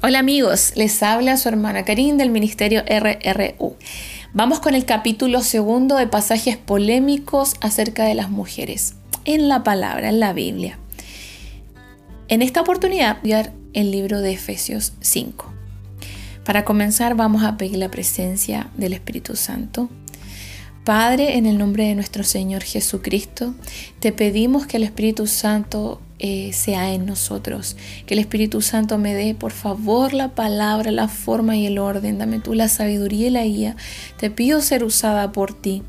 Hola amigos, les habla su hermana Karin del Ministerio RRU. Vamos con el capítulo segundo de pasajes polémicos acerca de las mujeres en la palabra, en la Biblia. En esta oportunidad voy a ver el libro de Efesios 5. Para comenzar vamos a pedir la presencia del Espíritu Santo. Padre, en el nombre de nuestro Señor Jesucristo, te pedimos que el Espíritu Santo eh, sea en nosotros. Que el Espíritu Santo me dé, por favor, la palabra, la forma y el orden. Dame tú la sabiduría y la guía. Te pido ser usada por ti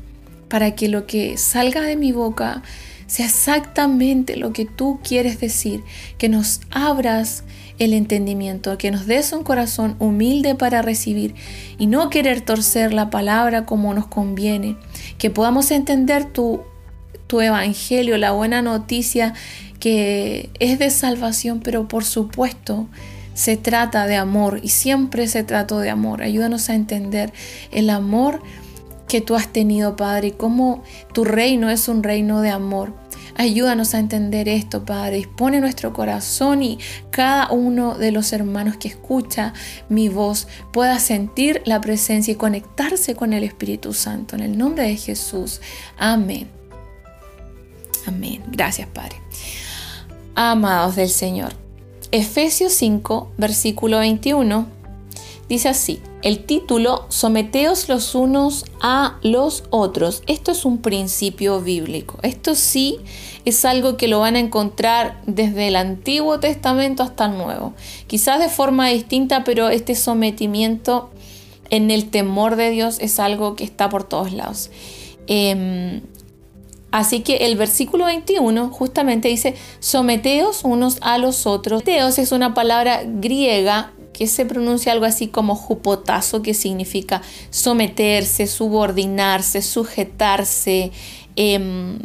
para que lo que salga de mi boca sea exactamente lo que tú quieres decir. Que nos abras el entendimiento, que nos des un corazón humilde para recibir y no querer torcer la palabra como nos conviene. Que podamos entender tu, tu evangelio, la buena noticia que es de salvación, pero por supuesto se trata de amor y siempre se trató de amor. Ayúdanos a entender el amor que tú has tenido, Padre, y cómo tu reino es un reino de amor. Ayúdanos a entender esto, Padre. Dispone nuestro corazón y cada uno de los hermanos que escucha mi voz pueda sentir la presencia y conectarse con el Espíritu Santo. En el nombre de Jesús. Amén. Amén. Gracias, Padre amados del Señor. Efesios 5, versículo 21, dice así, el título, someteos los unos a los otros. Esto es un principio bíblico. Esto sí es algo que lo van a encontrar desde el Antiguo Testamento hasta el Nuevo. Quizás de forma distinta, pero este sometimiento en el temor de Dios es algo que está por todos lados. Em, Así que el versículo 21 justamente dice, someteos unos a los otros. Someteos es una palabra griega que se pronuncia algo así como jupotazo, que significa someterse, subordinarse, sujetarse. Em,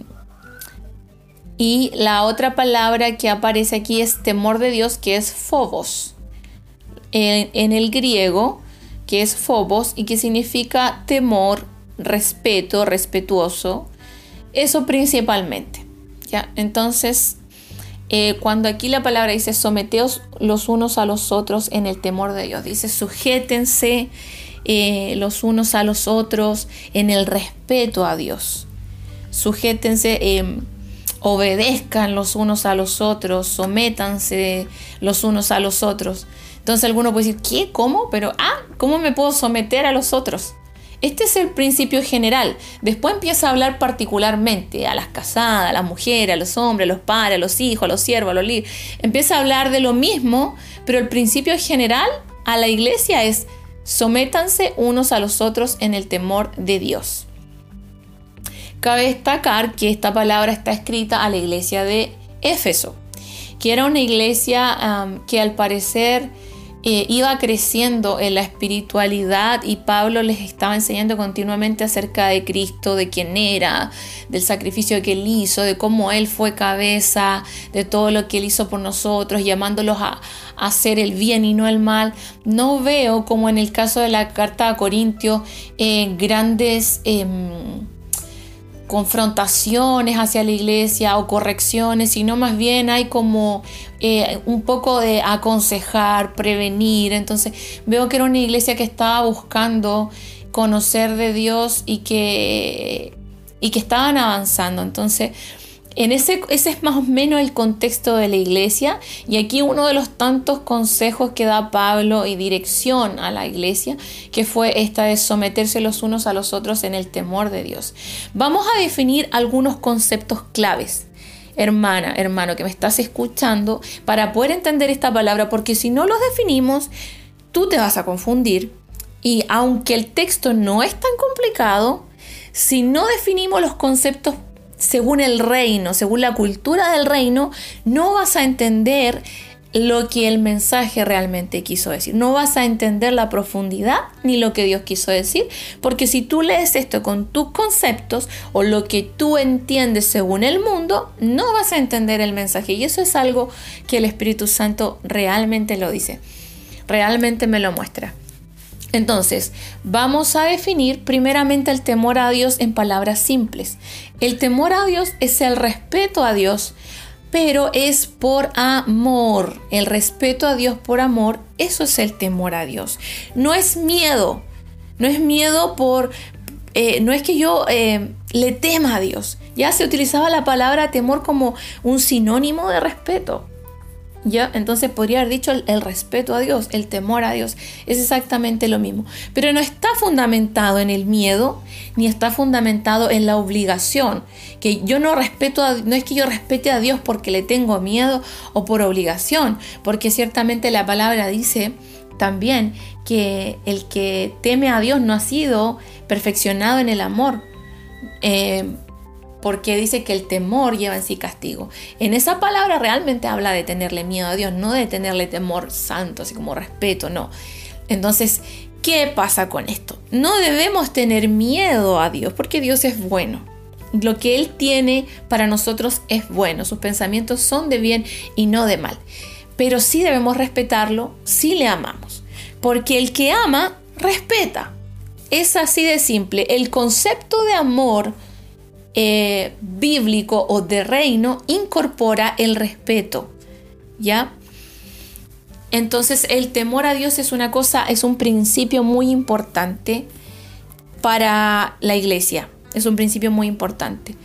y la otra palabra que aparece aquí es temor de Dios, que es phobos. En, el griego, que es phobos y que significa temor, respeto, respetuoso eso principalmente. ¿ya? Entonces, eh, cuando aquí la palabra dice someteos los unos a los otros en el temor de Dios, dice sujétense eh, los unos a los otros en el respeto a Dios. Sujétense, em, obedezcan los unos a los otros, sométanse los unos a los otros. Entonces alguno puede decir, ¿qué? ¿Cómo? Pero, ah, ¿cómo me puedo someter a los otros? Este es el principio general. Después empieza a hablar particularmente a las casadas, a las mujeres, a los hombres, a los padres, a los hijos, a los siervos, a los líderes. Empieza a hablar de lo mismo, pero el principio general a la iglesia es sométanse unos a los otros en el temor de Dios. Cabe destacar que esta palabra está escrita a la iglesia de Éfeso, que era una iglesia que al parecer eh, iba creciendo en la espiritualidad y Pablo les estaba enseñando continuamente acerca de Cristo, de quién era, del sacrificio que él hizo, de cómo él fue cabeza, de todo lo que él hizo por nosotros, llamándolos a, hacer el bien y no el mal. No veo como en el caso de la carta a Corintios eh, grandes... Em, confrontaciones hacia la iglesia o correcciones, sino más bien hay como eh, un poco de aconsejar, prevenir. Entonces veo que era una iglesia que estaba buscando conocer de Dios y que, y que estaban avanzando. Entonces en ese, ese es más o menos el contexto de la iglesia y aquí uno de los tantos consejos que da Pablo y dirección a la iglesia, que fue esta de someterse los unos a los otros en el temor de Dios. Vamos a definir algunos conceptos claves hermana, hermano que me estás escuchando, para poder entender esta palabra, porque si no los definimos, tú te vas a confundir. Y aunque el texto no es tan complicado, si no definimos los conceptos según el reino, según la cultura del reino, no vas a entender lo que el mensaje realmente quiso decir. No vas a entender la profundidad ni lo que Dios quiso decir, porque si tú lees esto con tus conceptos o lo que tú entiendes según el mundo, no vas a entender el mensaje. Y eso es algo que el Espíritu Santo realmente lo dice, realmente me lo muestra. Entonces, vamos a definir primeramente el temor a Dios en palabras simples. El temor a Dios es el respeto a Dios, pero es por amor. El respeto a Dios por amor, eso es el temor a Dios. No es miedo, no es miedo por, eh, no es que yo eh, le tema a Dios. Ya se utilizaba la palabra temor como un sinónimo de respeto. ¿Ya? Entonces podría haber dicho el, respeto a Dios, el temor a Dios. Es exactamente lo mismo. Pero no está fundamentado en el miedo, ni está fundamentado en la obligación. Que yo no respeto, a, no es que yo respete a Dios porque le tengo miedo o por obligación, porque ciertamente la palabra dice también que el que teme a Dios no ha sido perfeccionado en el amor. Eh, porque dice que el temor lleva en sí castigo. En esa palabra realmente habla de tenerle miedo a Dios, no de tenerle temor santo, así como respeto, no. Entonces, ¿qué pasa con esto? No debemos tener miedo a Dios porque Dios es bueno. Lo que Él tiene para nosotros es bueno, sus pensamientos son de bien y no de mal. Pero sí debemos respetarlo, sí le amamos, porque el que ama, respeta. Es así de simple. El concepto de amor eh, bíblico o de reino incorpora el respeto, ¿ya? Entonces el temor a Dios es una cosa, es un principio muy importante para la iglesia, es un principio muy importante.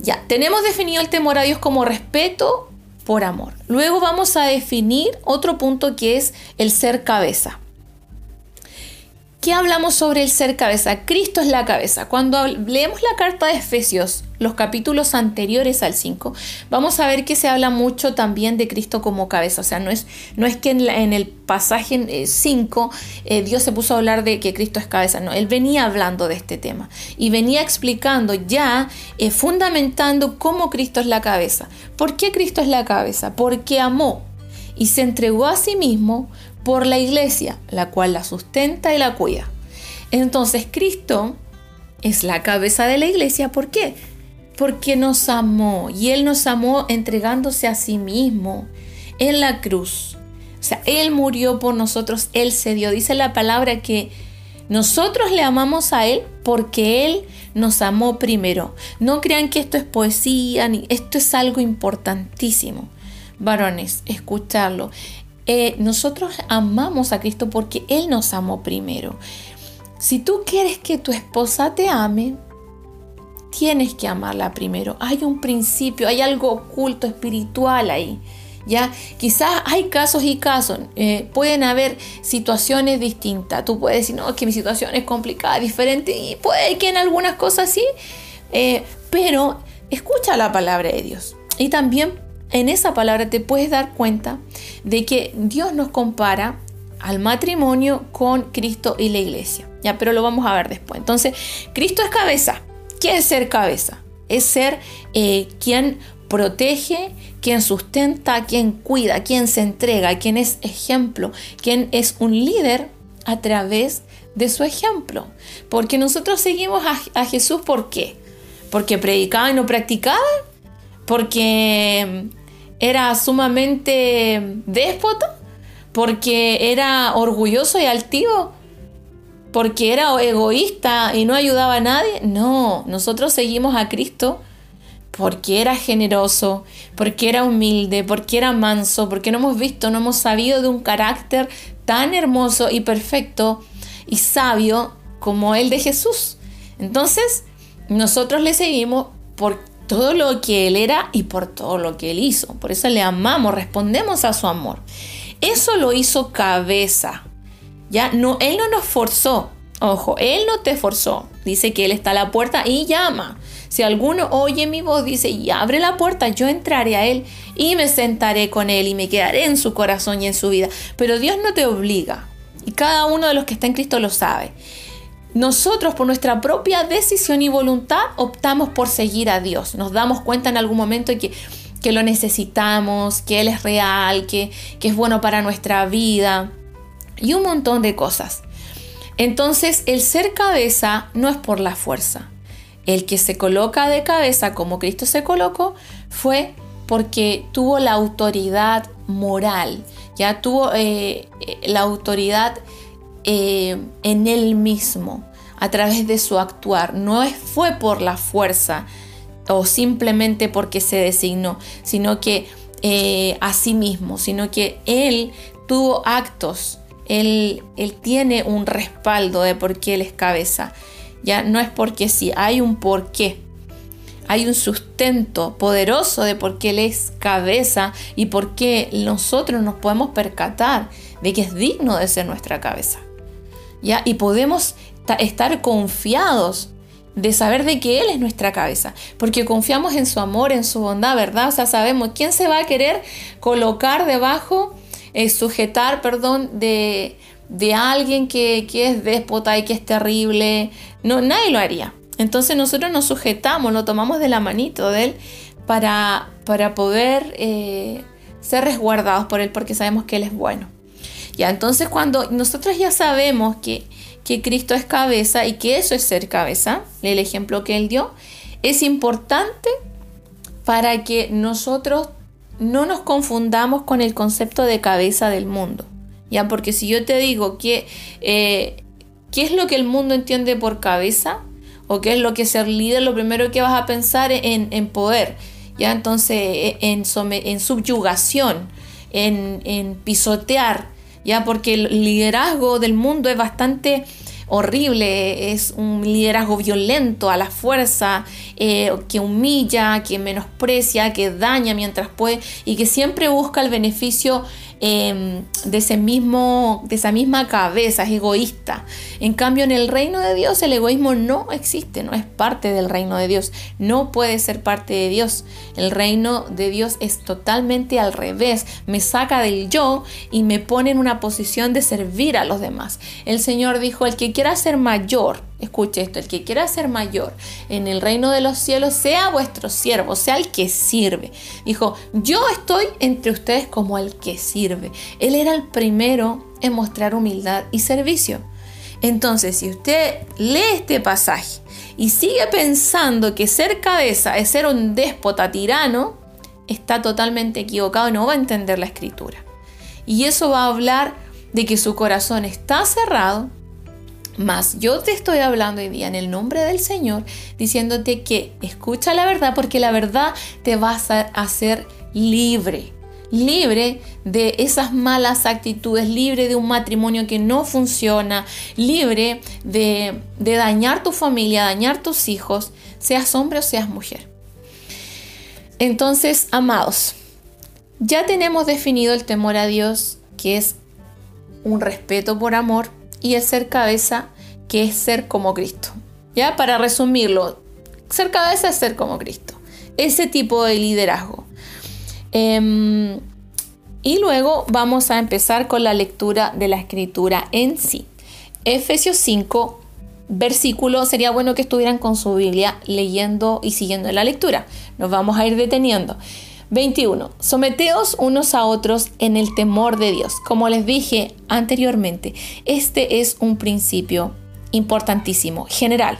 Ya, tenemos definido el temor a Dios como respeto por amor. Luego vamos a definir otro punto que es el ser cabeza. ¿Qué hablamos sobre el ser cabeza? Cristo es la cabeza. Cuando leemos la carta de Efesios, los capítulos anteriores al 5, vamos a ver que se habla mucho también de Cristo como cabeza. O sea, no es, no es que en, el pasaje 5 eh, eh, Dios se puso a hablar de que Cristo es cabeza. No, Él venía hablando de este tema y venía explicando ya, eh, fundamentando cómo Cristo es la cabeza. ¿Por qué Cristo es la cabeza? Porque amó y se entregó a sí mismo por la iglesia, la cual la sustenta y la cuida. Entonces Cristo es la cabeza de la iglesia. ¿Por qué? Porque nos amó y Él nos amó entregándose a sí mismo en la cruz. O sea, Él murió por nosotros, Él se dio. Dice la palabra que nosotros le amamos a Él porque Él nos amó primero. No crean que esto es poesía, ni esto es algo importantísimo. Varones, escucharlo. Eh, nosotros amamos a Cristo porque Él nos amó primero. Si tú quieres que tu esposa te ame, tienes que amarla primero. Hay un principio, hay algo oculto, espiritual ahí. ¿Ya? Quizás hay casos y casos, eh, pueden haber situaciones distintas. Tú puedes decir, no, es que mi situación es complicada, diferente, y puede que en algunas cosas sí, eh, pero escucha la palabra de Dios. Y también en esa palabra te puedes dar cuenta de que Dios nos compara al matrimonio con Cristo y la iglesia. Ya, pero lo vamos a ver después. Entonces, Cristo es cabeza. ¿Qué es ser cabeza? Es ser eh, quien protege, quien sustenta, quien cuida, quien se entrega, quien es ejemplo, quien es un líder a través de su ejemplo. Porque nosotros seguimos a, a Jesús, ¿por qué? Porque predicaba y no practicaba, porque era sumamente déspota, porque era orgulloso y altivo, porque era egoísta y no ayudaba a nadie. No, nosotros seguimos a Cristo porque era generoso, porque era humilde, porque era manso, porque no hemos visto, no hemos sabido de un carácter tan hermoso y perfecto y sabio como el de Jesús. Entonces, nosotros le seguimos porque todo lo que Él era y por todo lo que Él hizo. Por eso le amamos, respondemos a su amor. Eso lo hizo cabeza. Ya no, Él no nos forzó. Ojo, Él no te forzó. Dice que Él está a la puerta y llama. Si alguno oye mi voz, dice, y abre la puerta, yo entraré a Él y me sentaré con Él y me quedaré en su corazón y en su vida. Pero Dios no te obliga. Y cada uno de los que está en Cristo lo sabe. Nosotros por nuestra propia decisión y voluntad optamos por seguir a Dios. Nos damos cuenta en algún momento que, que lo necesitamos, que Él es real, que, que es bueno para nuestra vida y un montón de cosas. Entonces el ser cabeza no es por la fuerza. El que se coloca de cabeza como Cristo se colocó fue porque tuvo la autoridad moral, ya tuvo eh, eh, la autoridad eh, en él mismo, a través de su actuar. No fue por la fuerza o simplemente porque se designó, sino que eh, a sí mismo, sino que Él tuvo actos, él, tiene un respaldo de por qué Él es cabeza. Ya no es porque sí, hay un porqué. Hay un sustento poderoso de por qué Él es cabeza y por qué nosotros nos podemos percatar de que es digno de ser nuestra cabeza. ¿Ya? Y podemos estar confiados de saber de que Él es nuestra cabeza, porque confiamos en su amor, en su bondad, ¿verdad? O sea, sabemos quién se va a querer colocar debajo, eh, sujetar, perdón, de, de alguien que, es déspota y que es terrible. No, nadie lo haría. Entonces nosotros nos sujetamos, lo tomamos de la manito de Él para, para poder eh, ser resguardados por Él, porque sabemos que Él es bueno. Ya, entonces cuando nosotros ya sabemos que que Cristo es cabeza y que eso es ser cabeza, el ejemplo que él dio, es importante para que nosotros no nos confundamos con el concepto de cabeza del mundo. ¿ya? Porque si yo te digo que, eh, qué es lo que el mundo entiende por cabeza o qué es lo que ser líder, lo primero que vas a pensar en, en poder, ¿ya? entonces en, en subyugación, en pisotear, ya porque el liderazgo del mundo es bastante horrible, es un liderazgo violento a la fuerza, eh, que humilla, que menosprecia, que daña mientras puede y que siempre busca el beneficio Em, de, ese mismo, de esa misma cabeza, es egoísta. En cambio, en el reino de Dios el egoísmo no existe, no es parte del reino de Dios, no puede ser parte de Dios. El reino de Dios es totalmente al revés, me saca del yo y me pone en una posición de servir a los demás. El Señor dijo, el que quiera ser mayor, escuche esto, el que quiera ser mayor en el reino de los cielos, sea vuestro siervo, sea el que sirve. Dijo, yo estoy entre ustedes como el que sirve. Él era el primero en mostrar humildad y servicio. Entonces, si usted lee este pasaje y sigue pensando que ser cabeza es ser un déspota tirano, está totalmente equivocado, no va a entender la escritura. Y eso va a hablar de que su corazón está cerrado, mas yo te estoy hablando hoy día en el nombre del Señor, diciéndote que escucha la verdad porque la verdad te va a hacer libre. Libre de esas malas actitudes, libre de un matrimonio que no funciona, libre de, de dañar tu familia, dañar tus hijos, seas hombre o seas mujer. Entonces, amados, ya tenemos definido el temor a Dios, que es un respeto por amor, y el ser cabeza, que es ser como Cristo. Ya, para resumirlo, ser cabeza es ser como Cristo. Ese tipo de liderazgo. Em, y luego vamos a empezar con la lectura de la escritura en sí. Efesios 5, versículo, sería bueno que estuvieran con su Biblia leyendo y siguiendo la lectura. Nos vamos a ir deteniendo. 21. Someteos unos a otros en el temor de Dios. Como les dije anteriormente, este es un principio importantísimo, general.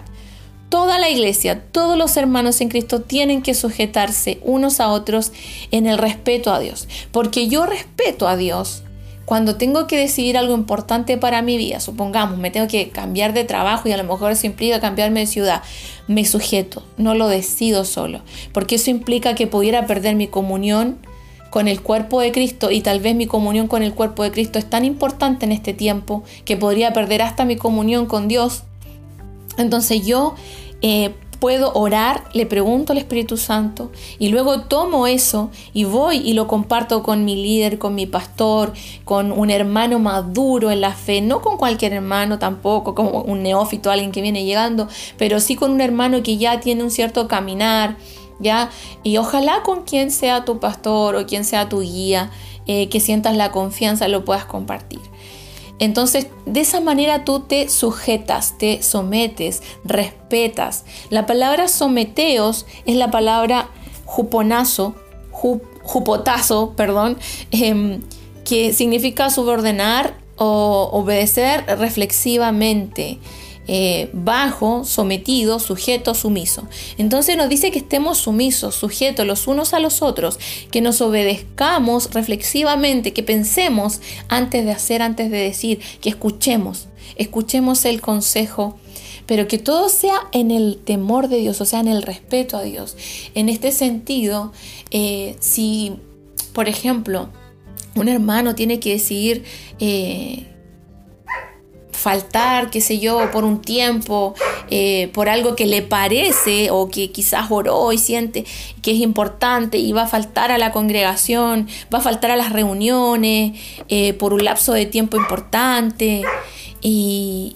Toda la iglesia, todos los hermanos en Cristo tienen que sujetarse unos a otros en el respeto a Dios. Porque yo respeto a Dios cuando tengo que decidir algo importante para mi vida, supongamos, me tengo que cambiar de trabajo y a lo mejor eso implica cambiarme de ciudad, me sujeto, no lo decido solo, porque eso implica que pudiera perder mi comunión con el cuerpo de Cristo y tal vez mi comunión con el cuerpo de Cristo es tan importante en este tiempo que podría perder hasta mi comunión con Dios. Entonces yo eh, puedo orar, le pregunto al Espíritu Santo y luego tomo eso y voy y lo comparto con mi líder, con mi pastor, con un hermano maduro en la fe, no con cualquier hermano tampoco, como un neófito, alguien que viene llegando, pero sí con un hermano que ya tiene un cierto caminar, ¿ya? Y ojalá con quien sea tu pastor o quien sea tu guía, eh, que sientas la confianza, lo puedas compartir. Entonces, de esa manera tú te sujetas, te sometes, respetas. La palabra someteos es la palabra juponazo, jupotazo, perdón, em, que significa subordenar o obedecer reflexivamente. Eh, bajo, sometido, sujeto, sumiso. Entonces nos dice que estemos sumisos, sujetos los unos a los otros, que nos obedezcamos reflexivamente, que pensemos antes de hacer, antes de decir, que escuchemos, escuchemos el consejo pero que todo sea en el temor de Dios, o sea, en el respeto a Dios. En este sentido, eh, si, por ejemplo, un hermano tiene que decidir eh, faltar, qué sé yo, por un tiempo, eh, por algo que le parece o que quizás oró y siente que es importante y va a faltar a la congregación, va a faltar a las reuniones por un lapso de tiempo importante y,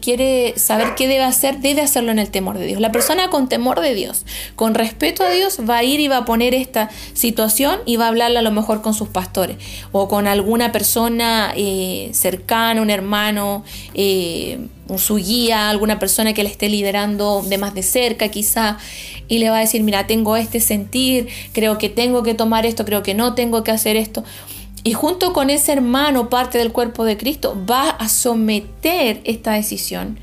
quiere, saber qué debe hacer, debe hacerlo en el temor de Dios. La persona con temor de Dios, con respeto a Dios, va a ir y va a poner esta situación y va a hablarla a lo mejor con sus pastores o con alguna persona eh, cercana, un hermano, eh, su guía, alguna persona que le esté liderando de más de cerca quizá, y le va a decir, mira, tengo este sentir, creo que tengo que tomar esto, creo que no tengo que hacer esto. Y junto con ese hermano, parte del cuerpo de Cristo, va a someter esta decisión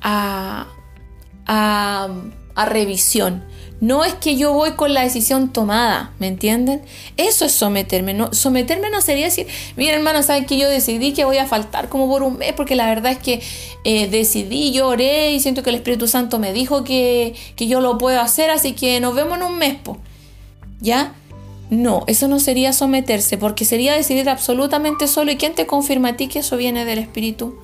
a, revisión. No es que yo voy con la decisión tomada, ¿me entienden? Eso es someterme. No, someterme no sería decir, mira hermano, ¿saben que yo decidí que voy a faltar como por un mes? Porque la verdad es que eh, decidí, yo oré y siento que el Espíritu Santo me dijo que, que yo lo puedo hacer, así que nos vemos en un mes, ¿ya? No, eso no sería someterse, porque sería decidir absolutamente solo. ¿Y quién te confirma a ti que eso viene del Espíritu?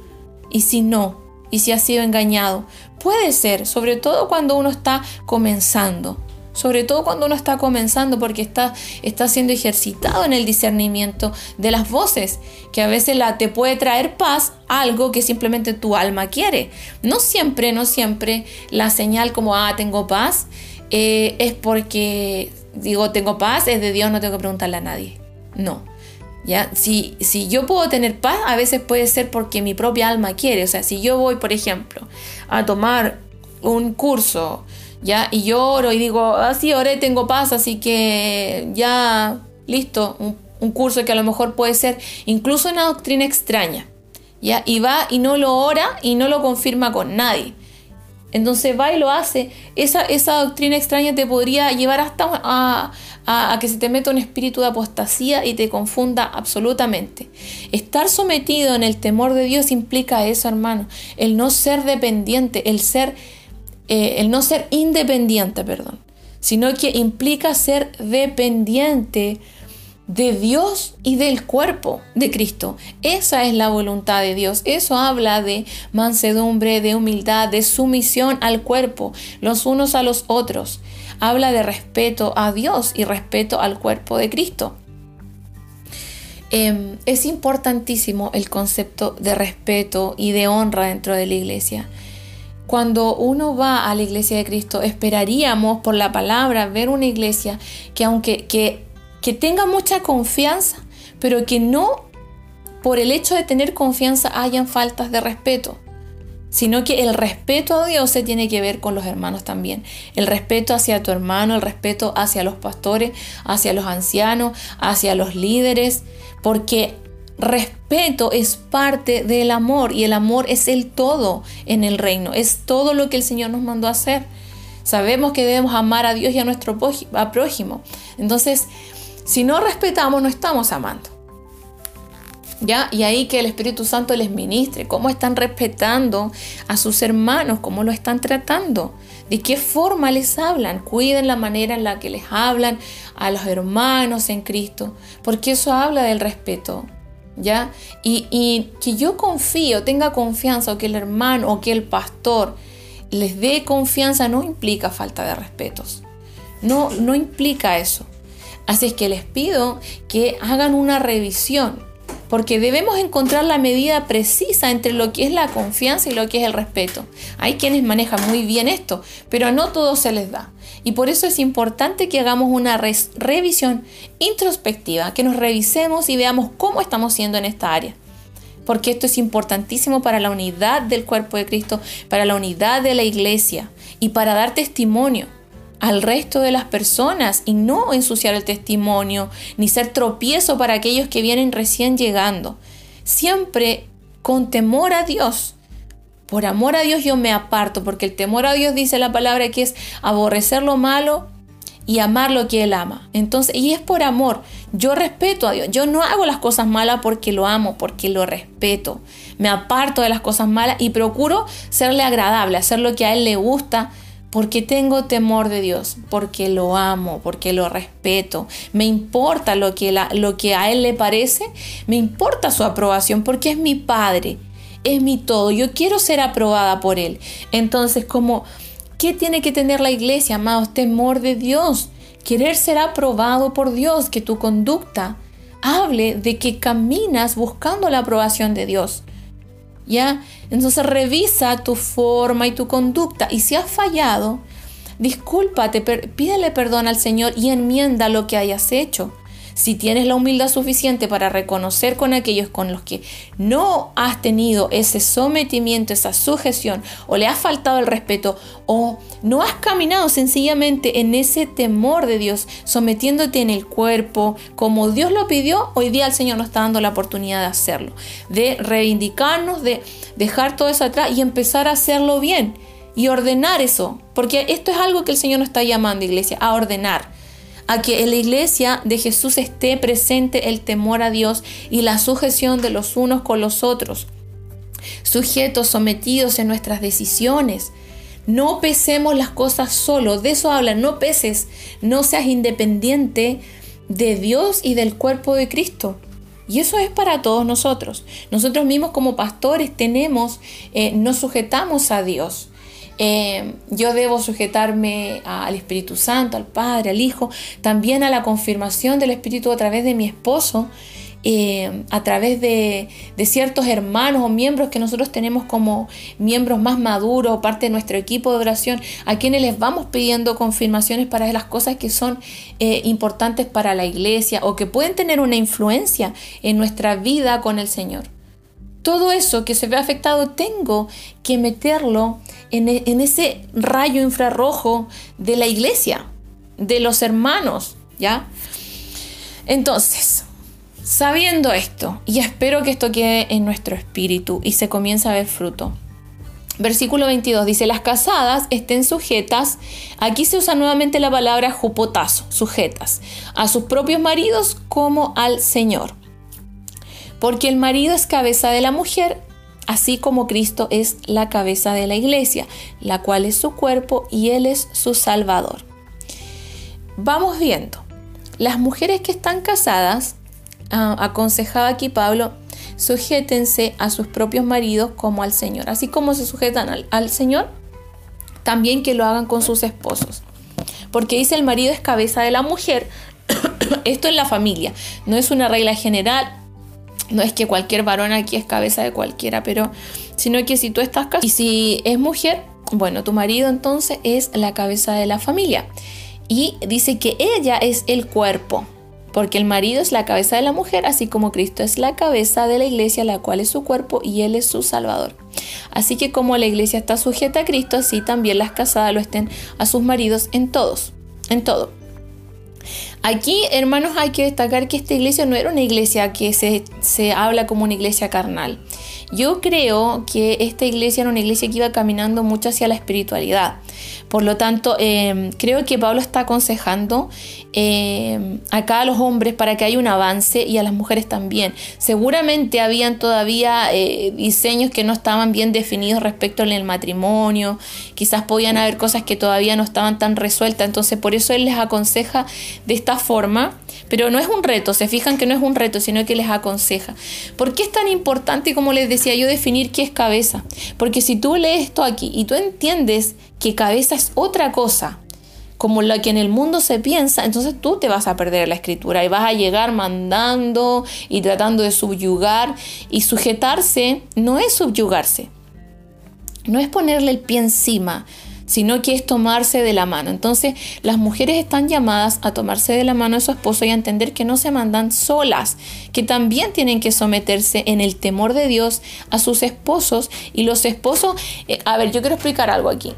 Y si no, y si has sido engañado, puede ser, sobre todo cuando uno está comenzando. Sobre todo cuando uno está comenzando porque está, está siendo ejercitado en el discernimiento de las voces, que a veces la, te puede traer paz algo que simplemente tu alma quiere. No siempre, no siempre la señal como, ah, tengo paz, eh, es porque digo, tengo paz, es de Dios, no tengo que preguntarle a nadie. No. ¿Ya? Si, si yo puedo tener paz, a veces puede ser porque mi propia alma quiere. O sea, si yo voy, por ejemplo, a tomar un curso, ¿ya? Y yo oro y digo, ah, sí, oré, tengo paz, así que ya, listo, un, un curso que a lo mejor puede ser incluso una doctrina extraña, ¿ya? Y va y no lo ora y no lo confirma con nadie. Entonces va y lo hace. Esa, esa doctrina extraña te podría llevar hasta a, a, que se te meta un espíritu de apostasía y te confunda absolutamente. Estar sometido en el temor de Dios implica eso, hermano. El no ser dependiente, el ser, eh, el no ser independiente, perdón. Sino que implica ser dependiente de Dios y del cuerpo de Cristo. Esa es la voluntad de Dios. Eso habla de mansedumbre, de humildad, de sumisión al cuerpo, los unos a los otros. Habla de respeto a Dios y respeto al cuerpo de Cristo. Em, es importantísimo el concepto de respeto y de honra dentro de la iglesia. Cuando uno va a la iglesia de Cristo, esperaríamos por la palabra ver una iglesia que aunque que que tenga mucha confianza, pero que no por el hecho de tener confianza hayan faltas de respeto, sino que el respeto a Dios se tiene que ver con los hermanos también. El respeto hacia tu hermano, el respeto hacia los pastores, hacia los ancianos, hacia los líderes, porque respeto es parte del amor y el amor es el todo en el reino, es todo lo que el Señor nos mandó a hacer. Sabemos que debemos amar a Dios y a nuestro prójimo. Entonces, si no respetamos, no estamos amando. ¿Ya? Y ahí que el Espíritu Santo les ministre, cómo están respetando a sus hermanos, cómo lo están tratando, de qué forma les hablan, cuiden la manera en la que les hablan a los hermanos en Cristo, porque eso habla del respeto, ¿ya? Y, y que yo confío, tenga confianza, o que el hermano o que el pastor les dé confianza, no implica falta de respetos, no, no implica eso. Así es que les pido que hagan una revisión, porque debemos encontrar la medida precisa entre lo que es la confianza y lo que es el respeto. Hay quienes manejan muy bien esto, pero no todo se les da. Y por eso es importante que hagamos una revisión introspectiva, que nos revisemos y veamos cómo estamos siendo en esta área porque esto es importantísimo para la unidad del cuerpo de Cristo, para la unidad de la iglesia y para dar testimonio al resto de las personas y no ensuciar el testimonio ni ser tropiezo para aquellos que vienen recién llegando. Siempre con temor a Dios. Por amor a Dios yo me aparto, porque el temor a Dios dice la palabra que es aborrecer lo malo y amar lo que Él ama. Entonces, y es por amor. Yo respeto a Dios. Yo no hago las cosas malas porque lo amo, porque lo respeto. Me aparto de las cosas malas y procuro serle agradable, hacer lo que a Él le gusta, porque tengo temor de Dios, porque lo amo, porque lo respeto. Me importa lo que, lo que a Él le parece, me importa su aprobación, porque es mi Padre, es mi todo. Yo quiero ser aprobada por Él. Entonces, como ¿Qué tiene que tener la iglesia, amados? Temor de Dios. Querer ser aprobado por Dios, que tu conducta hable de que caminas buscando la aprobación de Dios. ¿Ya? Entonces revisa tu forma y tu conducta. Y si has fallado, discúlpate, pídele perdón al Señor y enmienda lo que hayas hecho. Si tienes la humildad suficiente para reconocer con aquellos con los que no has tenido ese sometimiento, esa sujeción, o le has faltado el respeto, o no has caminado sencillamente en ese temor de Dios, sometiéndote en el cuerpo, como Dios lo pidió, hoy día el Señor nos está dando la oportunidad de hacerlo, de reivindicarnos, de dejar todo eso atrás y empezar a hacerlo bien y ordenar eso, porque esto es algo que el Señor nos está llamando, iglesia, a ordenar a que en la iglesia de Jesús esté presente el temor a Dios y la sujeción de los unos con los otros, sujetos, sometidos en nuestras decisiones. No pesemos las cosas solo, de eso habla, no peses, no seas independiente de Dios y del cuerpo de Cristo. Y eso es para todos nosotros. Nosotros mismos como pastores tenemos, eh, nos sujetamos a Dios. Eh, yo debo sujetarme al Espíritu Santo, al Padre, al Hijo, también a la confirmación del Espíritu a través de mi esposo, eh, a través de, ciertos hermanos o miembros que nosotros tenemos como miembros más maduros, parte de nuestro equipo de oración, a quienes les vamos pidiendo confirmaciones para las cosas que son eh, importantes para la iglesia o que pueden tener una influencia en nuestra vida con el Señor. Todo eso que se ve afectado tengo que meterlo e, en, ese rayo infrarrojo de la iglesia, de los hermanos, ¿ya? Entonces, sabiendo esto, y espero que esto quede en nuestro espíritu y se comience a ver fruto. Versículo 22 dice, las casadas estén sujetas, aquí se usa nuevamente la palabra jupotazo, sujetas, a sus propios maridos como al Señor. Porque el marido es cabeza de la mujer, así como Cristo es la cabeza de la iglesia, la cual es su cuerpo y Él es su Salvador. Vamos viendo, las mujeres que están casadas, ah, aconsejaba aquí Pablo, sujétense a sus propios maridos como al Señor, así como se sujetan al, al Señor, también que lo hagan con sus esposos. Porque dice el marido es cabeza de la mujer, esto en la familia, no es una regla general, no es que cualquier varón aquí es cabeza de cualquiera, pero sino que si tú estás casado y si es mujer, bueno, tu marido entonces es la cabeza de la familia. Y dice que ella es el cuerpo, porque el marido es la cabeza de la mujer, así como Cristo es la cabeza de la iglesia, la cual es su cuerpo y él es su salvador. Así que como la iglesia está sujeta a Cristo, así también las casadas lo estén a sus maridos en todos, en todo. Aquí, hermanos, hay que destacar que esta iglesia no era una iglesia que se, se habla como una iglesia carnal. Yo creo que esta iglesia era una iglesia que iba caminando mucho hacia la espiritualidad. Por lo tanto, em, creo que Pablo está aconsejando em, acá a los hombres para que haya un avance y a las mujeres también. Seguramente habían todavía eh, diseños que no estaban bien definidos respecto al matrimonio, quizás podían haber cosas que todavía no estaban tan resueltas, entonces por eso él les aconseja de esta forma pero no es un reto, se fijan que no es un reto, sino que les aconseja. ¿Por qué es tan importante, como les decía yo, definir qué es cabeza? Porque si tú lees esto aquí y tú entiendes que cabeza es otra cosa, como la que en el mundo se piensa, entonces tú te vas a perder la escritura y vas a llegar mandando y tratando de subyugar. Y sujetarse no es subyugarse, no es ponerle el pie encima, sino que es tomarse de la mano. Entonces las mujeres están llamadas a tomarse de la mano de su esposo y a entender que no se mandan solas, que también tienen que someterse en el temor de Dios a sus esposos. Y los esposos, eh, a ver, yo quiero explicar algo aquí,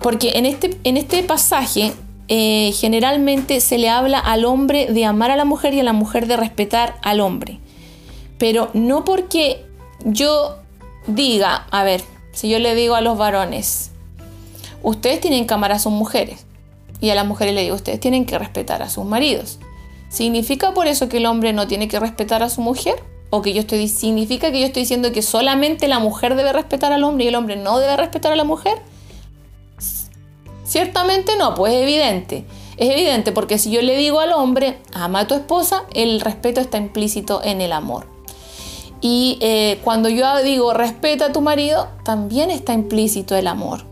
porque en este, en este pasaje eh, generalmente se le habla al hombre de amar a la mujer y a la mujer de respetar al hombre, pero no porque yo diga, a ver, si yo le digo a los varones, ustedes tienen que amar a sus mujeres. Y a las mujeres le digo, ustedes tienen que respetar a sus maridos. ¿Significa por eso que el hombre no tiene que respetar a su mujer? ¿O que yo estoy, significa que yo estoy diciendo que solamente la mujer debe respetar al hombre y el hombre no debe respetar a la mujer? Ciertamente no, pues es evidente. Es evidente porque si yo le digo al hombre, ama a tu esposa, el respeto está implícito en el amor. Y eh, cuando yo digo respeta a tu marido, también está implícito el amor.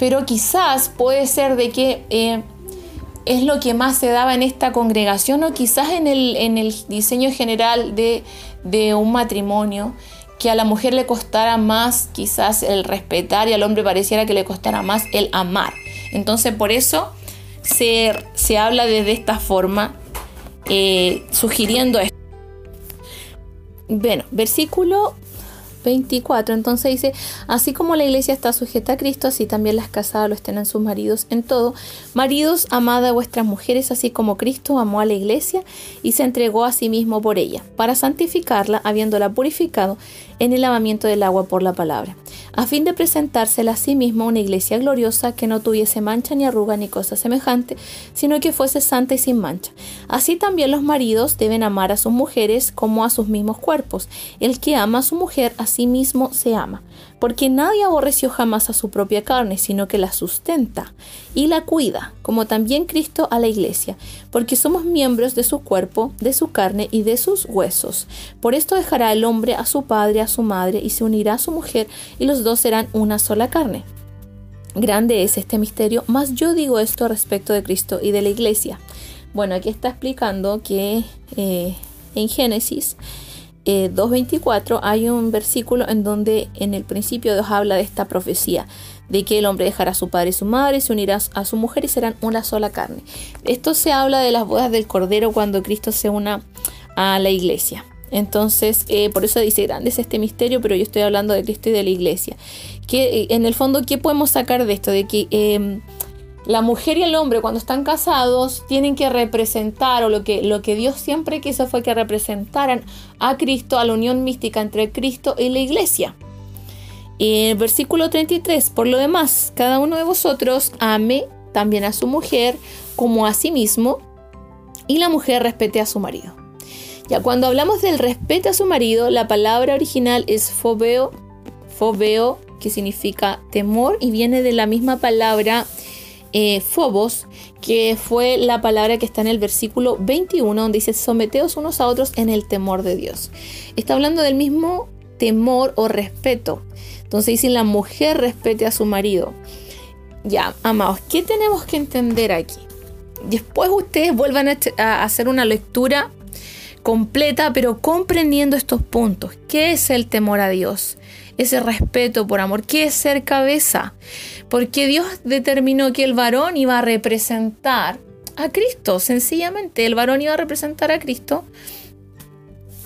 Pero quizás puede ser de que eh, es lo que más se daba en esta congregación o quizás en el, en el diseño general de, de un matrimonio, que a la mujer le costara más quizás el respetar y al hombre pareciera que le costara más el amar. Entonces por eso se, se habla de esta forma, eh, sugiriendo esto. Bueno, versículo 24. Entonces dice, así como la iglesia está sujeta a Cristo, así también las casadas lo estén en sus maridos en todo. Maridos, amad a vuestras mujeres, así como Cristo amó a la iglesia y se entregó a sí mismo por ella, para santificarla, habiéndola purificado en el lavamiento del agua por la palabra, a fin de presentársela a sí mismo una iglesia gloriosa que no tuviese mancha ni arruga ni cosa semejante, sino que fuese santa y sin mancha. Así también los maridos deben amar a sus mujeres como a sus mismos cuerpos. El que ama a su mujer a sí mismo se ama porque nadie aborreció jamás a su propia carne, sino que la sustenta y la cuida, como también Cristo a la iglesia, porque somos miembros de su cuerpo, de su carne y de sus huesos. Por esto dejará el hombre a su padre, a su madre, y se unirá a su mujer, y los dos serán una sola carne. Grande es este misterio, mas yo digo esto respecto de Cristo y de la iglesia. Bueno, aquí está explicando que eh, en Génesis 2.24 eh, hay un versículo en donde en el principio Dios habla de esta profecía, de que el hombre dejará a su padre y su madre, se unirá a su mujer y serán una sola carne. Esto se habla de las bodas del Cordero cuando Cristo se una a la iglesia. Entonces, eh, por eso dice, grande es este misterio, pero yo estoy hablando de Cristo y de la iglesia. Que eh, en el fondo, ¿qué podemos sacar de esto? De que em, la mujer y el hombre cuando están casados tienen que representar, o lo que, lo que Dios siempre quiso fue que representaran a Cristo, a la unión mística entre Cristo y la iglesia. Y el versículo 33, por lo demás, cada uno de vosotros ame también a su mujer como a sí mismo, y la mujer respete a su marido. Ya cuando hablamos del respeto a su marido, la palabra original es fobeo, fobeo, que significa temor, y viene de la misma palabra eh, que fue la palabra que está en el versículo 21, donde dice, someteos unos a otros en el temor de Dios. Está hablando del mismo temor o respeto. Entonces dice, la mujer respete a su marido. Ya, amados, ¿qué tenemos que entender aquí? Después ustedes vuelvan a hacer una lectura completa, pero comprendiendo estos puntos. ¿Qué es el temor a Dios? Ese respeto por amor. ¿Qué es ser cabeza? Porque Dios determinó que el varón iba a representar a Cristo. Sencillamente, el varón iba a representar a Cristo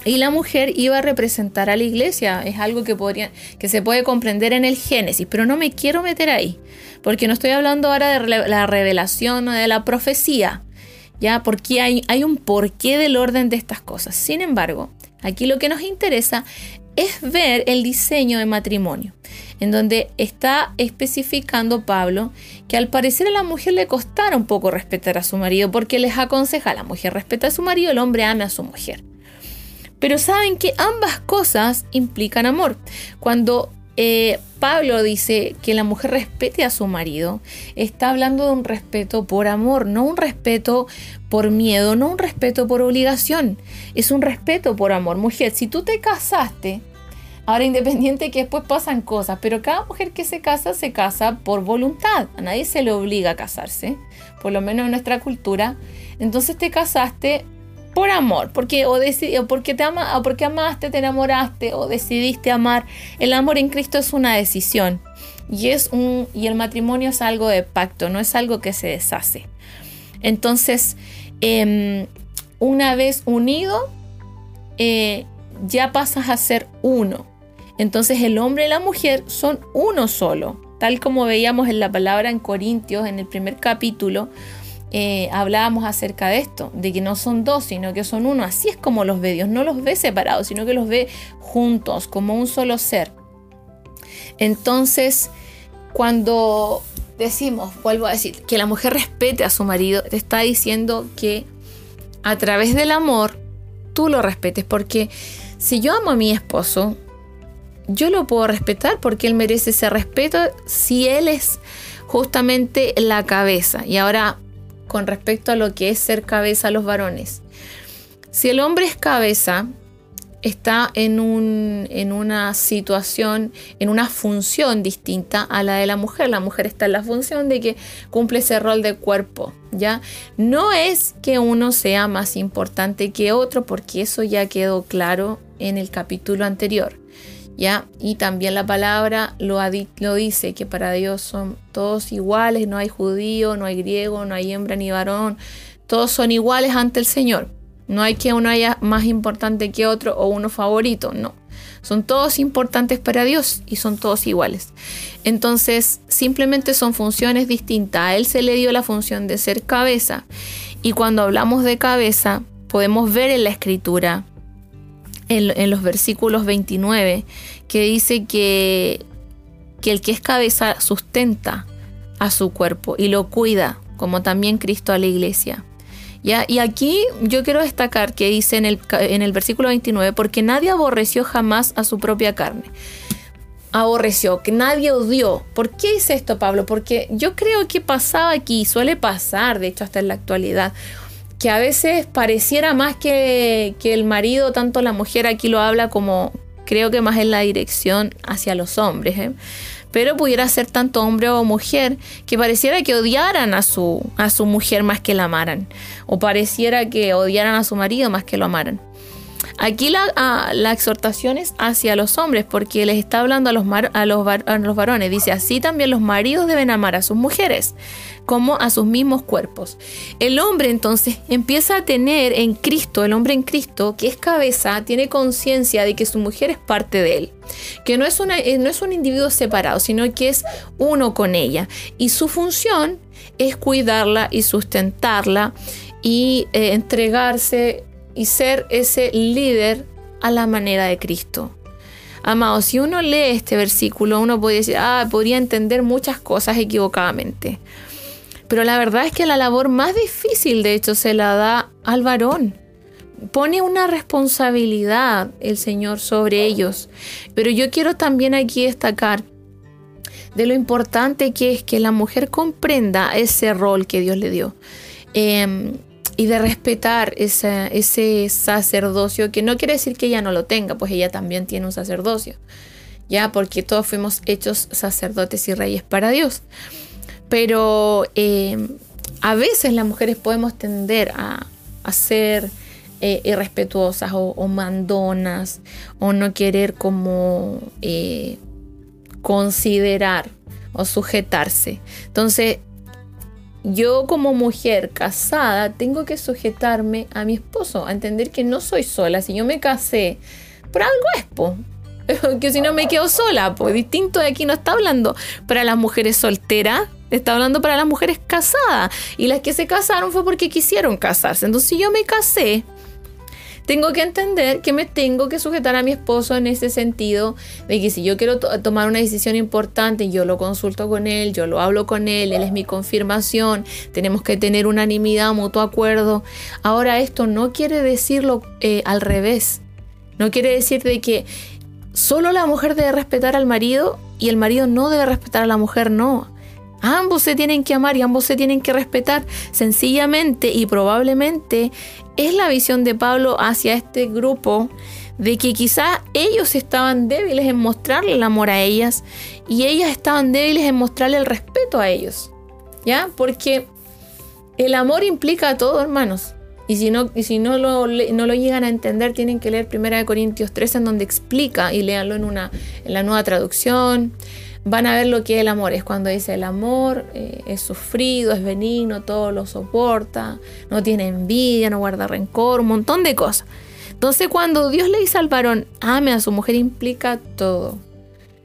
y la mujer iba a representar a la iglesia. Es algo que, podría, que se puede comprender en el Génesis, pero no me quiero meter ahí, porque no estoy hablando ahora de la revelación o de la profecía. ¿ya? Porque hay, hay un porqué del orden de estas cosas. Sin embargo, aquí lo que nos interesa es ver el diseño de matrimonio, en donde está especificando Pablo que al parecer a la mujer le costara un poco respetar a su marido, porque les aconseja a la mujer respeta a su marido, el hombre ame a su mujer. Pero saben que ambas cosas implican amor. Cuando eh, Pablo dice que la mujer respete a su marido, está hablando de un respeto por amor, no un respeto por miedo, no un respeto por obligación, es un respeto por amor. Mujer, si tú te casaste, ahora independiente que después pasan cosas, pero cada mujer que se casa se casa por voluntad, a nadie se le obliga a casarse, por lo menos en nuestra cultura. Entonces te casaste por amor, porque o, porque te ama, o porque amaste, te enamoraste o decidiste amar. El amor en Cristo es una decisión y es un y el matrimonio es algo de pacto, no es algo que se deshace. Entonces, em, una vez unido, eh, ya pasas a ser uno. Entonces el hombre y la mujer son uno solo, tal como veíamos en la palabra en Corintios en el primer capítulo, eh, hablábamos acerca de esto, de que no son dos, sino que son uno. Así es como los ve Dios, no los ve separados, sino que los ve juntos, como un solo ser. Entonces, cuando decimos, vuelvo a decir, que la mujer respete a su marido, te está diciendo que a través del amor tú lo respetes, porque si yo amo a mi esposo, yo lo puedo respetar porque él merece ese respeto si él es justamente la cabeza. Y ahora, con respecto a lo que es ser cabeza a los varones. Si el hombre es cabeza, está en, un, en una situación, en una función distinta a la de la mujer. La mujer está en la función de que cumple ese rol de cuerpo, ¿ya? No es que uno sea más importante que otro, porque eso ya quedó claro en el capítulo anterior. ¿Ya? Y también la palabra lo, lo dice, que para Dios son todos iguales, no hay judío, no hay griego, no hay hembra ni varón, todos son iguales ante el Señor. No hay que uno haya más importante que otro o uno favorito, no. Son todos importantes para Dios y son todos iguales. Entonces, simplemente son funciones distintas. A Él se le dio la función de ser cabeza. Y cuando hablamos de cabeza, podemos ver en la escritura, en, los versículos 29, que dice que, que el que es cabeza sustenta a su cuerpo y lo cuida, como también Cristo a la iglesia. Y aquí yo quiero destacar que dice en el, en el versículo 29, porque nadie aborreció jamás a su propia carne. Aborreció, que nadie odió. ¿Por qué dice esto Pablo? Porque yo creo que pasaba aquí, suele pasar, de hecho hasta en la actualidad, que a veces pareciera más que, que el marido, tanto la mujer aquí lo habla como creo que más en la dirección hacia los hombres. ¿eh? pero pudiera ser tanto hombre o mujer que pareciera que odiaran a su, a su mujer más que la amaran, o pareciera que odiaran a su marido más que lo amaran. Aquí la, la, exhortación es hacia los hombres, porque les está hablando a los, a, los, a los varones. Dice, así también los maridos deben amar a sus mujeres, como a sus mismos cuerpos. El hombre entonces empieza a tener en Cristo, el hombre en Cristo, que es cabeza, tiene conciencia de que su mujer es parte de él, que no es, una, eh, no es un individuo separado, sino que es uno con ella. Y su función es cuidarla y sustentarla y eh, entregarse y ser ese líder a la manera de Cristo. Amado, si uno lee este versículo, uno puede decir, ah, podría entender muchas cosas equivocadamente. Pero la verdad es que la labor más difícil, de hecho, se la da al varón. Pone una responsabilidad el Señor sobre ellos. Pero yo quiero también aquí destacar de lo importante que es que la mujer comprenda ese rol que Dios le dio. Em, y de respetar ese sacerdocio, que no quiere decir que ella no lo tenga, pues ella también tiene un sacerdocio, ya, porque todos fuimos hechos sacerdotes y reyes para Dios. Pero eh, a veces las mujeres podemos tender a, ser eh, irrespetuosas o, mandonas o no querer como eh, considerar o sujetarse. Entonces, yo como mujer casada tengo que sujetarme a mi esposo, a entender que no soy sola. Si yo me casé, por algo es, po. que si no me quedo sola, pues distinto de aquí no está hablando para las mujeres solteras, está hablando para las mujeres casadas. Y las que se casaron fue porque quisieron casarse. Entonces si yo me casé, tengo que entender que me tengo que sujetar a mi esposo en ese sentido de que si yo quiero tomar una decisión importante, yo lo consulto con él, yo lo hablo con él, él es mi confirmación, tenemos que tener unanimidad, mutuo acuerdo. Ahora esto no quiere decirlo eh, al revés, no quiere decir de que solo la mujer debe respetar al marido y el marido no debe respetar a la mujer, no. Ambos se tienen que amar y ambos se tienen que respetar. Sencillamente y probablemente es la visión de Pablo hacia este grupo de que quizás ellos estaban débiles en mostrarle el amor a ellas y ellas estaban débiles en mostrarle el respeto a ellos. ¿Ya? Porque el amor implica todo, hermanos. Y si no, y si no, lo, no lo llegan a entender, tienen que leer 1 Corintios 3 en donde explica y léanlo en, una, en la nueva traducción van a ver lo que es el amor. Es cuando dice el amor eh, es sufrido, es benigno, todo lo soporta, no tiene envidia, no guarda rencor, un montón de cosas. Entonces cuando Dios le dice al varón, ame a su mujer, implica todo.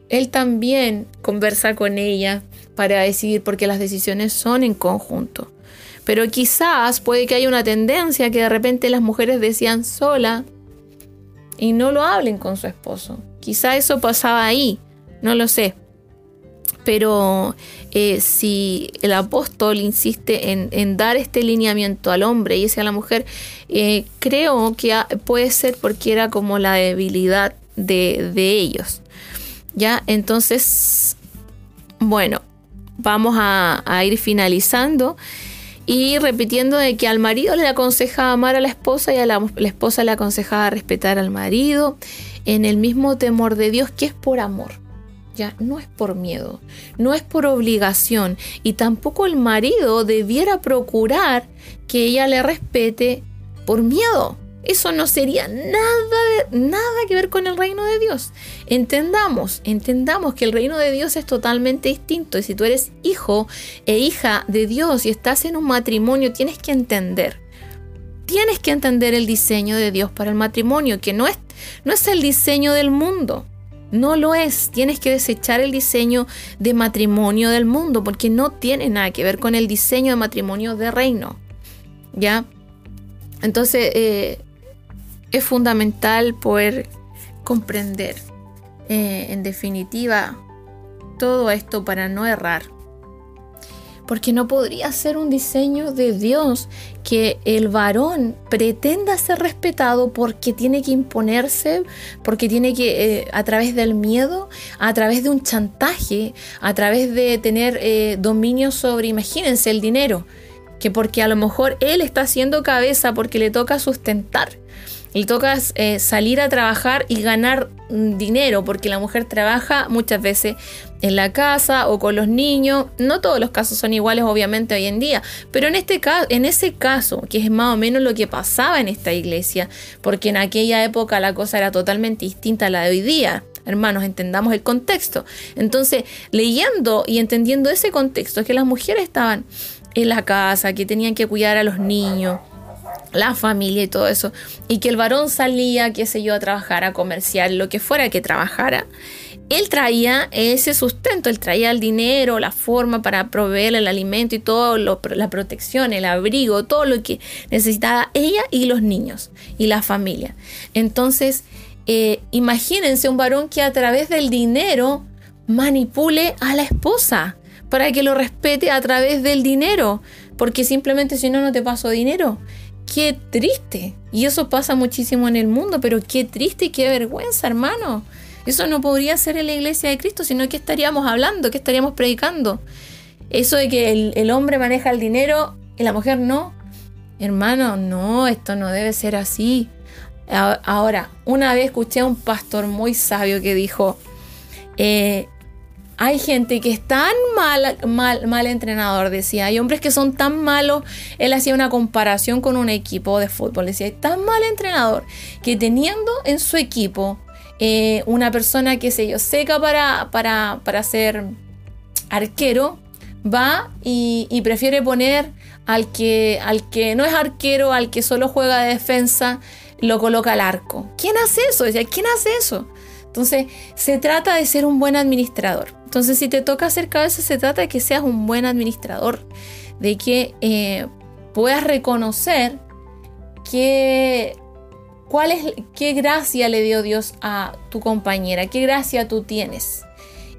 Él también conversa con ella para decidir, porque las decisiones son en conjunto. Pero quizás puede que haya una tendencia que de repente las mujeres decían sola y no lo hablen con su esposo. Quizá eso pasaba ahí, no lo sé. Pero eh, si el apóstol insiste en, dar este lineamiento al hombre y ese a la mujer, eh, creo que puede ser porque era como la debilidad de, ellos. ¿Ya? Entonces, bueno, vamos a, ir finalizando y repitiendo de que al marido le aconseja amar a la esposa y a la, la esposa le aconseja respetar al marido en el mismo temor de Dios que es por amor no es por miedo, no es por obligación y tampoco el marido debiera procurar que ella le respete por miedo. Eso no sería nada, nada que ver con el reino de Dios. Entendamos, entendamos que el reino de Dios es totalmente distinto. Y si tú eres hijo e hija de Dios y estás en un matrimonio, tienes que entender. Tienes que entender el diseño de Dios para el matrimonio, que no es, no es el diseño del mundo. No lo es. Tienes que desechar el diseño de matrimonio del mundo porque no tiene nada que ver con el diseño de matrimonio de reino. ¿Ya? Entonces eh, es fundamental poder comprender eh, en definitiva todo esto para no errar porque no podría ser un diseño de Dios que el varón pretenda ser respetado porque tiene que imponerse, porque tiene que, eh, a través del miedo, a través de un chantaje, a través de tener eh, dominio sobre, imagínense, el dinero, que porque a lo mejor él está haciendo cabeza porque le toca sustentar. Le toca eh, salir a trabajar y ganar mm, dinero, porque la mujer trabaja muchas veces en la casa o con los niños. No todos los casos son iguales, obviamente, hoy en día, pero en, este caso, en ese caso, que es más o menos lo que pasaba en esta iglesia, porque en aquella época la cosa era totalmente distinta a la de hoy día. Hermanos, entendamos el contexto. Entonces, leyendo y entendiendo ese contexto, que las mujeres estaban en la casa, que tenían que cuidar a los niños, la familia y todo eso, y que el varón salía, qué sé yo, a trabajar, a comerciar, lo que fuera que trabajara, él traía ese sustento, él traía el dinero, la forma para proveer el alimento y todo, lo, la protección, el abrigo, todo lo que necesitaba ella y los niños y la familia. Entonces, eh, imagínense un varón que a través del dinero manipule a la esposa para que lo respete a través del dinero, porque simplemente si no, no te paso dinero. Qué triste. Y eso pasa muchísimo en el mundo, pero qué triste y qué vergüenza, hermano. Eso no podría ser en la iglesia de Cristo, sino que estaríamos hablando, que estaríamos predicando. Eso de que el, hombre maneja el dinero y la mujer no. Hermano, no, esto no debe ser así. Ahora, una vez escuché a un pastor muy sabio que dijo, eh, hay gente que es tan mal, mal, mal entrenador, decía. Hay hombres que son tan malos. Él hacía una comparación con un equipo de fútbol. Decía, hay tan mal entrenador que teniendo en su equipo eh, una persona que se yo seca para, para, para ser arquero, va y, prefiere poner al que, al que no es arquero, al que solo juega de defensa, lo coloca al arco. ¿Quién hace eso? Decía, ¿quién hace eso? Entonces, se trata de ser un buen administrador. Entonces, si te toca hacer cabeza, se trata de que seas un buen administrador, de que eh, puedas reconocer que, cuál es, qué gracia le dio Dios a tu compañera, qué gracia tú tienes.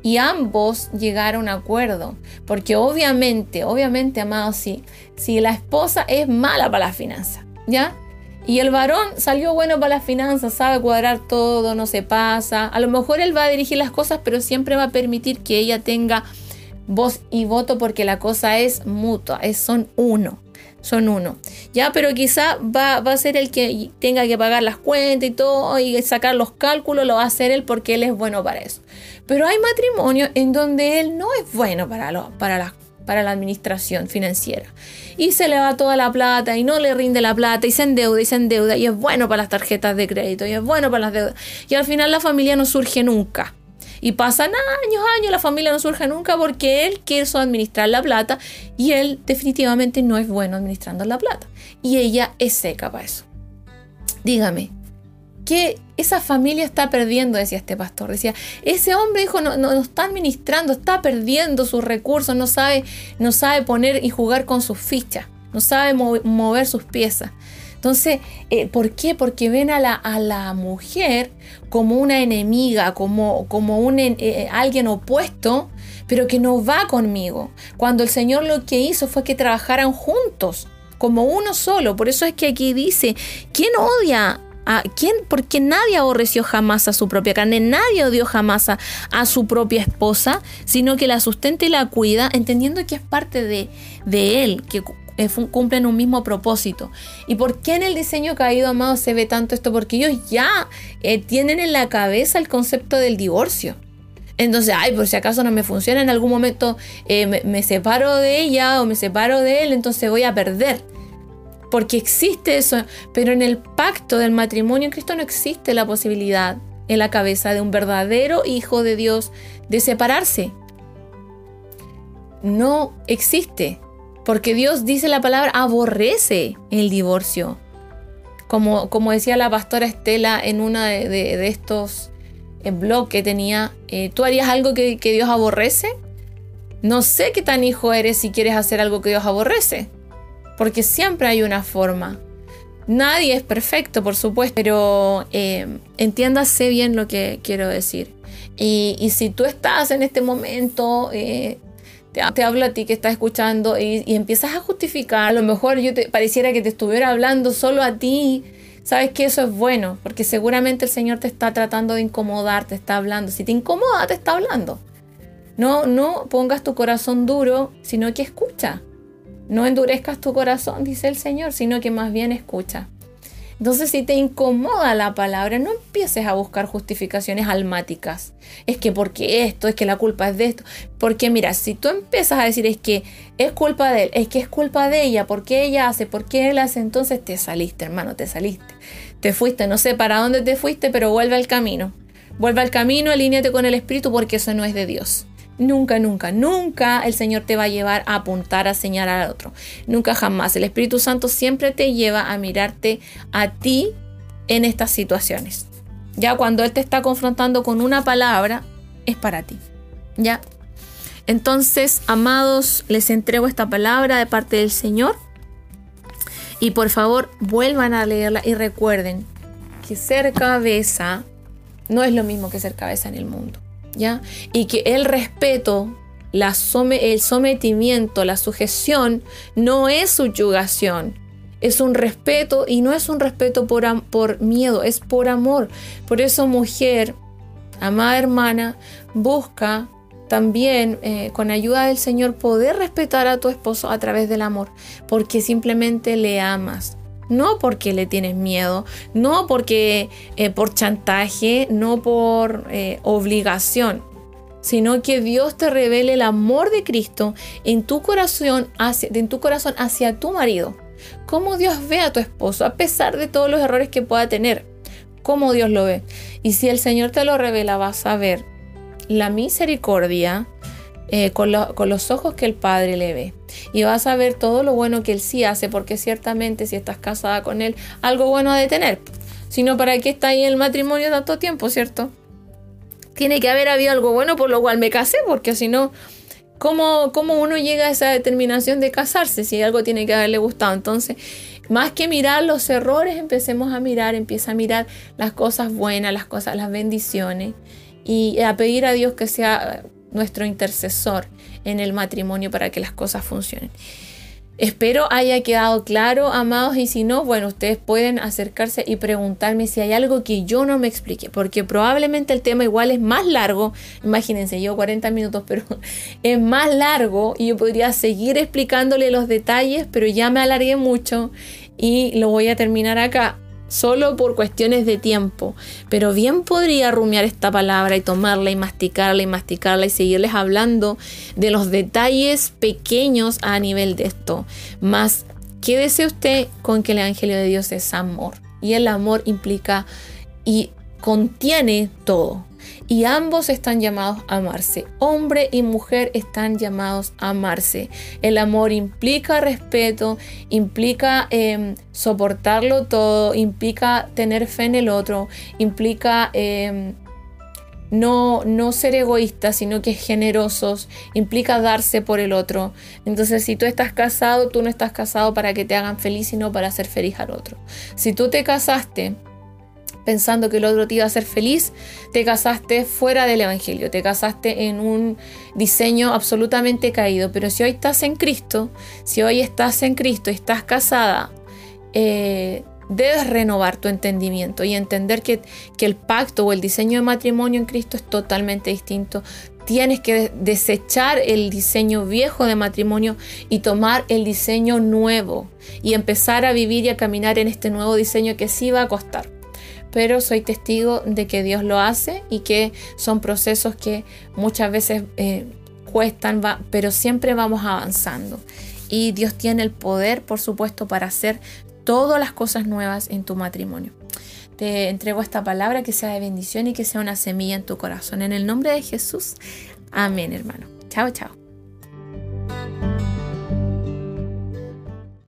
Y ambos llegar a un acuerdo, porque obviamente, obviamente, amados, si, si la esposa es mala para la finanza, ¿ya? Y el varón salió bueno para las finanzas, sabe cuadrar todo, no se pasa. A lo mejor él va a dirigir las cosas, pero siempre va a permitir que ella tenga voz y voto porque la cosa es mutua, es, son uno. Son uno. Ya, pero quizá va, a ser el que tenga que pagar las cuentas y todo y sacar los cálculos, lo va a hacer él porque él es bueno para eso. Pero hay matrimonios en donde él no es bueno para, lo, para las para la administración financiera. Y se le va toda la plata y no le rinde la plata y se endeuda y se endeuda y es bueno para las tarjetas de crédito y es bueno para las deudas. Y al final la familia no surge nunca. Y pasan años, años, la familia no surge nunca porque él quiso administrar la plata y él definitivamente no es bueno administrando la plata. Y ella es seca para eso. Dígame, que esa familia está perdiendo, decía este pastor. Decía, ese hombre dijo, no, no, está administrando, está perdiendo sus recursos, no sabe, no sabe poner y jugar con sus fichas, no sabe mover sus piezas. Entonces, eh, ¿por qué? Porque ven a la, a la mujer como una enemiga, como, como un, eh, alguien opuesto, pero que no va conmigo. Cuando el Señor lo que hizo fue que trabajaran juntos, como uno solo. Por eso es que aquí dice, ¿quién odia ¿A quién? Porque nadie aborreció jamás a su propia carne, nadie odió jamás a, su propia esposa, sino que la sustenta y la cuida, entendiendo que es parte de, él, que eh, cumplen un mismo propósito. ¿Y por qué en el diseño caído, amado, se ve tanto esto? Porque ellos ya eh, tienen en la cabeza el concepto del divorcio. Entonces, ay, por si acaso no me funciona, en algún momento eh, me separo de ella o me separo de él, entonces voy a perder porque existe eso, pero en el pacto del matrimonio en Cristo no existe la posibilidad en la cabeza de un verdadero hijo de Dios de separarse. No existe, porque Dios dice la palabra aborrece el divorcio. Como, como decía la pastora Estela en uno de, estos eh, blogs que tenía, eh, ¿tú harías algo que Dios aborrece? No sé qué tan hijo eres si quieres hacer algo que Dios aborrece porque siempre hay una forma. Nadie es perfecto, por supuesto, pero eh, entiéndase bien lo que quiero decir. Y, si tú estás en este momento, eh, te, hablo a ti que estás escuchando y, empiezas a justificar, a lo mejor yo te pareciera que te estuviera hablando solo a ti, sabes que eso es bueno, porque seguramente el Señor te está tratando de incomodar, te está hablando. Si te incomoda, te está hablando. No, no pongas tu corazón duro, sino que escucha. No endurezcas tu corazón, dice el Señor, sino que más bien escucha. Entonces, si te incomoda la palabra, no empieces a buscar justificaciones almáticas. Es que porque esto, es que la culpa es de esto. Porque mira, si tú empiezas a decir es que es culpa de él, es que es culpa de ella, porque ella hace, porque él hace, entonces te saliste, hermano, te saliste. Te fuiste, no sé para dónde te fuiste, pero vuelve al camino. Vuelve al camino, alíñate con el Espíritu, porque eso no es de Dios. Nunca, nunca, nunca el Señor te va a llevar a apuntar, a señalar al otro. Nunca jamás. El Espíritu Santo siempre te lleva a mirarte a ti en estas situaciones. Ya cuando Él te está confrontando con una palabra, es para ti. ¿Ya? Entonces, amados, les entrego esta palabra de parte del Señor. Y por favor, vuelvan a leerla y recuerden que ser cabeza no es lo mismo que ser cabeza en el mundo. Y que el respeto, la el sometimiento, la sujeción, no es subyugación. Es un respeto y no es un respeto por, por miedo, es por amor. Por eso mujer, amada hermana, busca también eh, con ayuda del Señor poder respetar a tu esposo a través del amor, porque simplemente le amas, no porque le tienes miedo, no porque eh, por chantaje, no por eh, obligación, sino que Dios te revele el amor de Cristo en tu corazón hacia, en tu corazón hacia tu marido. Cómo Dios ve a tu esposo, a pesar de todos los errores que pueda tener. Cómo Dios lo ve. Y si el Señor te lo revela, vas a ver la misericordia eh, con, con los ojos que el Padre le ve y vas a ver todo lo bueno que él sí hace, porque ciertamente si estás casada con él, algo bueno ha de tener. Sino para qué está ahí el matrimonio tanto tiempo, ¿cierto? Tiene que haber habido algo bueno por lo cual me casé, porque si no, ¿cómo, ¿cómo uno llega a esa determinación de casarse si algo tiene que haberle gustado? Entonces, más que mirar los errores, empecemos a mirar, empieza a mirar las cosas buenas, las cosas, las bendiciones y a pedir a Dios que sea nuestro intercesor en el matrimonio para que las cosas funcionen. Espero haya quedado claro, amados, y si no, bueno, ustedes pueden acercarse y preguntarme si hay algo que yo no me explique, porque probablemente el tema igual es más largo, imagínense, yo 40 minutos, pero es más largo y yo podría seguir explicándole los detalles, pero ya me alargué mucho y lo voy a terminar acá solo por cuestiones de tiempo, pero bien podría rumiar esta palabra y tomarla y masticarla y masticarla y seguirles hablando de los detalles pequeños a nivel de esto. Más, quédese usted con que el Evangelio de Dios es amor y el amor implica y contiene todo y ambos están llamados a amarse. Hombre y mujer están llamados a amarse. El amor implica respeto, implica em, soportarlo todo, implica tener fe en el otro, implica em, no, no ser egoístas, sino que generosos, implica darse por el otro. Entonces, si tú estás casado, tú no estás casado para que te hagan feliz, sino para hacer feliz al otro. Si tú te casaste, pensando que el otro te iba a hacer feliz, te casaste fuera del Evangelio, te casaste en un diseño absolutamente caído. Pero si hoy estás en Cristo, si hoy estás en Cristo y estás casada, eh, debes renovar tu entendimiento y entender que, que, el pacto o el diseño de matrimonio en Cristo es totalmente distinto. Tienes que desechar el diseño viejo de matrimonio y tomar el diseño nuevo y empezar a vivir y a caminar en este nuevo diseño que sí va a costar pero soy testigo de que Dios lo hace y que son procesos que muchas veces eh, cuestan, pero siempre vamos avanzando. Y Dios tiene el poder, por supuesto, para hacer todas las cosas nuevas en tu matrimonio. Te entrego esta palabra que sea de bendición y que sea una semilla en tu corazón. En el nombre de Jesús. Amén, hermano. Chao, chao.